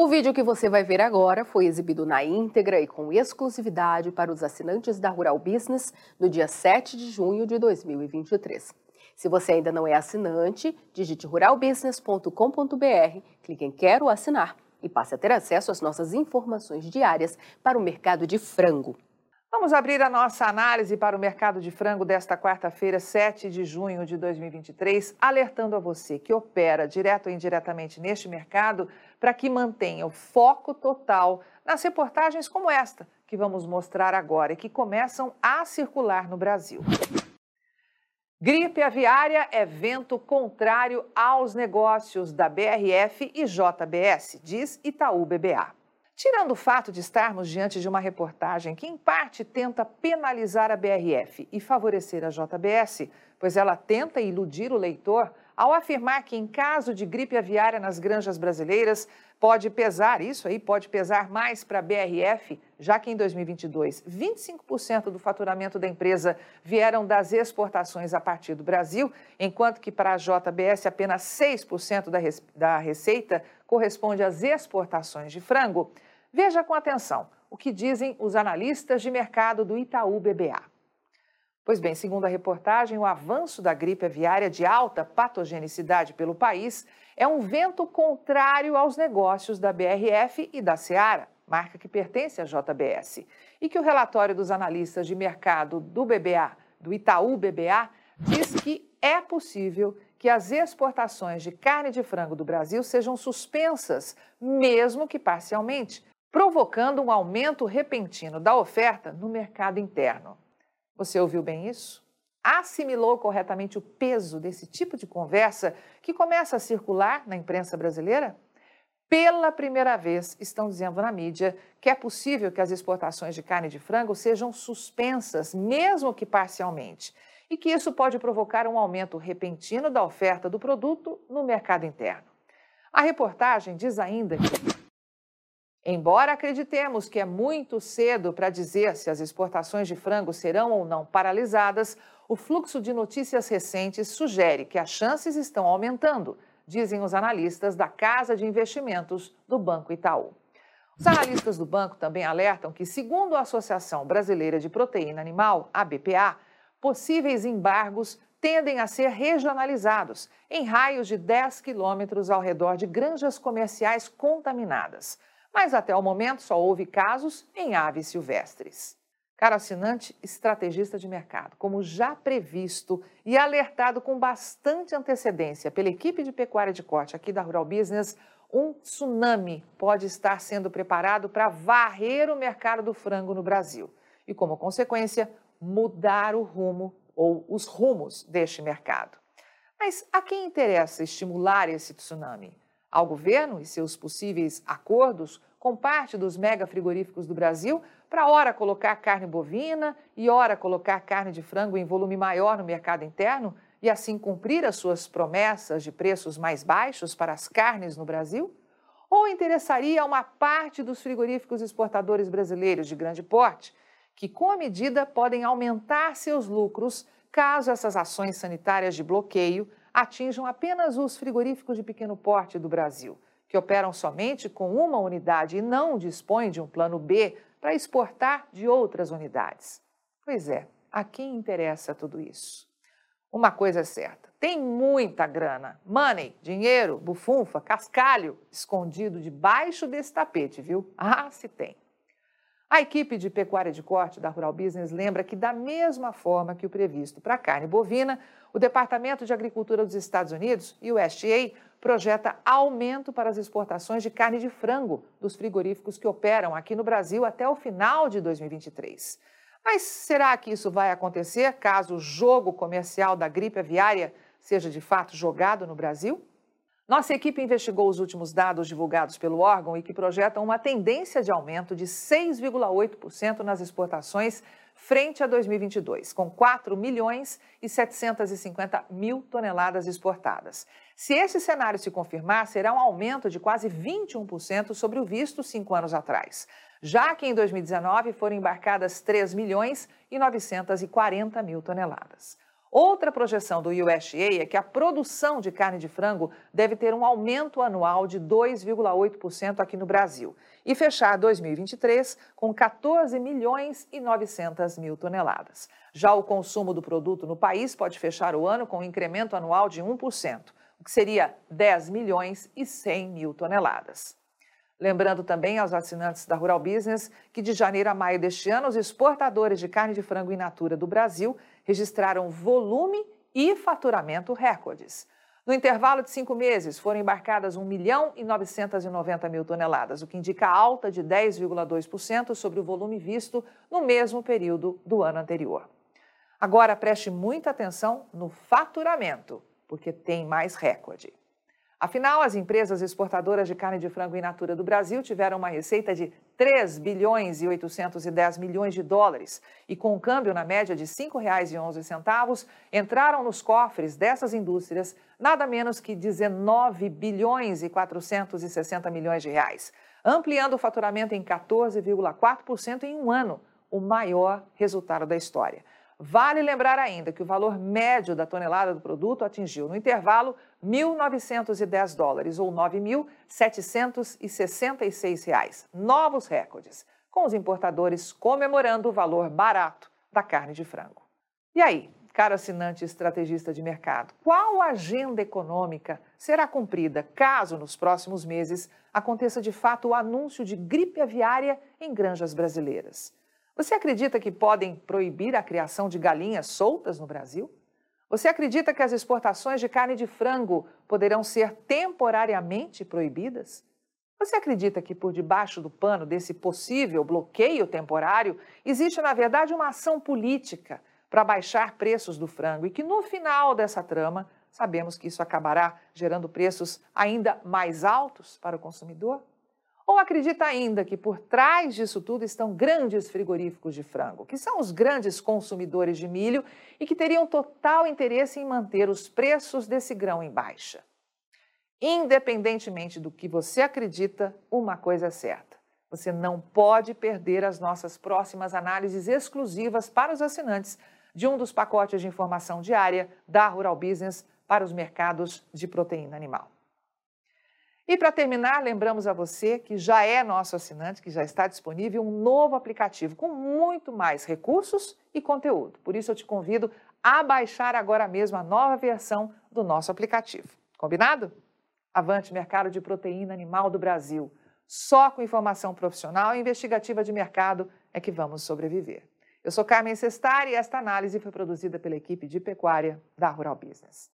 O vídeo que você vai ver agora foi exibido na íntegra e com exclusividade para os assinantes da Rural Business no dia 7 de junho de 2023. Se você ainda não é assinante, digite ruralbusiness.com.br, clique em Quero assinar e passe a ter acesso às nossas informações diárias para o mercado de frango. Vamos abrir a nossa análise para o mercado de frango desta quarta-feira, 7 de junho de 2023, alertando a você que opera direto ou indiretamente neste mercado para que mantenha o foco total nas reportagens como esta que vamos mostrar agora e que começam a circular no Brasil. Gripe aviária é vento contrário aos negócios da BRF e JBS, diz Itaú BBA. Tirando o fato de estarmos diante de uma reportagem que, em parte, tenta penalizar a BRF e favorecer a JBS, pois ela tenta iludir o leitor ao afirmar que, em caso de gripe aviária nas granjas brasileiras, pode pesar, isso aí pode pesar mais para a BRF, já que em 2022, 25% do faturamento da empresa vieram das exportações a partir do Brasil, enquanto que para a JBS apenas 6% da, da receita corresponde às exportações de frango. Veja com atenção o que dizem os analistas de mercado do Itaú BBA. Pois bem, segundo a reportagem, o avanço da gripe aviária de alta patogenicidade pelo país é um vento contrário aos negócios da BRF e da Seara, marca que pertence à JBS, e que o relatório dos analistas de mercado do BBA, do Itaú BBA, diz que é possível que as exportações de carne de frango do Brasil sejam suspensas, mesmo que parcialmente, provocando um aumento repentino da oferta no mercado interno. Você ouviu bem isso? Assimilou corretamente o peso desse tipo de conversa que começa a circular na imprensa brasileira? Pela primeira vez, estão dizendo na mídia que é possível que as exportações de carne de frango sejam suspensas, mesmo que parcialmente, e que isso pode provocar um aumento repentino da oferta do produto no mercado interno. A reportagem diz ainda que Embora acreditemos que é muito cedo para dizer se as exportações de frango serão ou não paralisadas, o fluxo de notícias recentes sugere que as chances estão aumentando, dizem os analistas da Casa de Investimentos do Banco Itaú. Os analistas do banco também alertam que, segundo a Associação Brasileira de Proteína Animal, a BPA, possíveis embargos tendem a ser regionalizados em raios de 10 quilômetros ao redor de granjas comerciais contaminadas mas até o momento só houve casos em aves silvestres. Caro assinante, estrategista de mercado, como já previsto e alertado com bastante antecedência pela equipe de pecuária de corte aqui da Rural Business, um tsunami pode estar sendo preparado para varrer o mercado do frango no Brasil e, como consequência, mudar o rumo ou os rumos deste mercado. Mas a quem interessa estimular esse tsunami? Ao governo e seus possíveis acordos com parte dos mega frigoríficos do Brasil para ora colocar carne bovina e ora colocar carne de frango em volume maior no mercado interno e assim cumprir as suas promessas de preços mais baixos para as carnes no Brasil? Ou interessaria a uma parte dos frigoríficos exportadores brasileiros de grande porte, que com a medida podem aumentar seus lucros caso essas ações sanitárias de bloqueio atinjam apenas os frigoríficos de pequeno porte do Brasil? que operam somente com uma unidade e não dispõem de um plano B para exportar de outras unidades. Pois é, a quem interessa tudo isso? Uma coisa é certa: tem muita grana, money, dinheiro, bufunfa, cascalho escondido debaixo desse tapete, viu? Ah, se tem. A equipe de pecuária de corte da Rural Business lembra que, da mesma forma que o previsto para a carne bovina, o Departamento de Agricultura dos Estados Unidos e o USDA projeta aumento para as exportações de carne de frango dos frigoríficos que operam aqui no Brasil até o final de 2023. Mas será que isso vai acontecer caso o jogo comercial da gripe aviária seja de fato jogado no Brasil? Nossa equipe investigou os últimos dados divulgados pelo órgão e que projetam uma tendência de aumento de 6,8% nas exportações frente a 2022, com 4 milhões e 750 mil toneladas exportadas. Se esse cenário se confirmar, será um aumento de quase 21% sobre o visto cinco anos atrás, já que em 2019 foram embarcadas 3 milhões e 940 mil toneladas. Outra projeção do USDA é que a produção de carne de frango deve ter um aumento anual de 2,8% aqui no Brasil e fechar 2023 com 14 milhões e 900 mil toneladas. Já o consumo do produto no país pode fechar o ano com um incremento anual de 1%, o que seria 10 milhões e 100 mil toneladas. Lembrando também aos assinantes da Rural Business que de janeiro a maio deste ano, os exportadores de carne de frango in natura do Brasil registraram volume e faturamento recordes. No intervalo de cinco meses, foram embarcadas 1 milhão e 990 mil toneladas, o que indica alta de 10,2% sobre o volume visto no mesmo período do ano anterior. Agora preste muita atenção no faturamento, porque tem mais recorde. Afinal, as empresas exportadoras de carne de frango in natura do Brasil tiveram uma receita de 3 bilhões e 810 milhões de dólares e com um câmbio na média de R$ 5,11, entraram nos cofres dessas indústrias nada menos que 19 bilhões e 460 milhões de reais, ampliando o faturamento em 14,4% em um ano, o maior resultado da história. Vale lembrar ainda que o valor médio da tonelada do produto atingiu, no intervalo, 1.910 dólares, ou 9.766 reais. Novos recordes, com os importadores comemorando o valor barato da carne de frango. E aí, caro assinante estrategista de mercado, qual agenda econômica será cumprida caso, nos próximos meses, aconteça de fato o anúncio de gripe aviária em granjas brasileiras? Você acredita que podem proibir a criação de galinhas soltas no Brasil? Você acredita que as exportações de carne de frango poderão ser temporariamente proibidas? Você acredita que por debaixo do pano desse possível bloqueio temporário existe, na verdade, uma ação política para baixar preços do frango e que no final dessa trama sabemos que isso acabará gerando preços ainda mais altos para o consumidor? Ou acredita ainda que por trás disso tudo estão grandes frigoríficos de frango, que são os grandes consumidores de milho e que teriam total interesse em manter os preços desse grão em baixa? Independentemente do que você acredita, uma coisa é certa: você não pode perder as nossas próximas análises exclusivas para os assinantes de um dos pacotes de informação diária da Rural Business para os mercados de proteína animal. E para terminar, lembramos a você que já é nosso assinante, que já está disponível um novo aplicativo com muito mais recursos e conteúdo. Por isso eu te convido a baixar agora mesmo a nova versão do nosso aplicativo. Combinado? Avante Mercado de Proteína Animal do Brasil. Só com informação profissional e investigativa de mercado é que vamos sobreviver. Eu sou Carmen Sestari e esta análise foi produzida pela equipe de pecuária da Rural Business.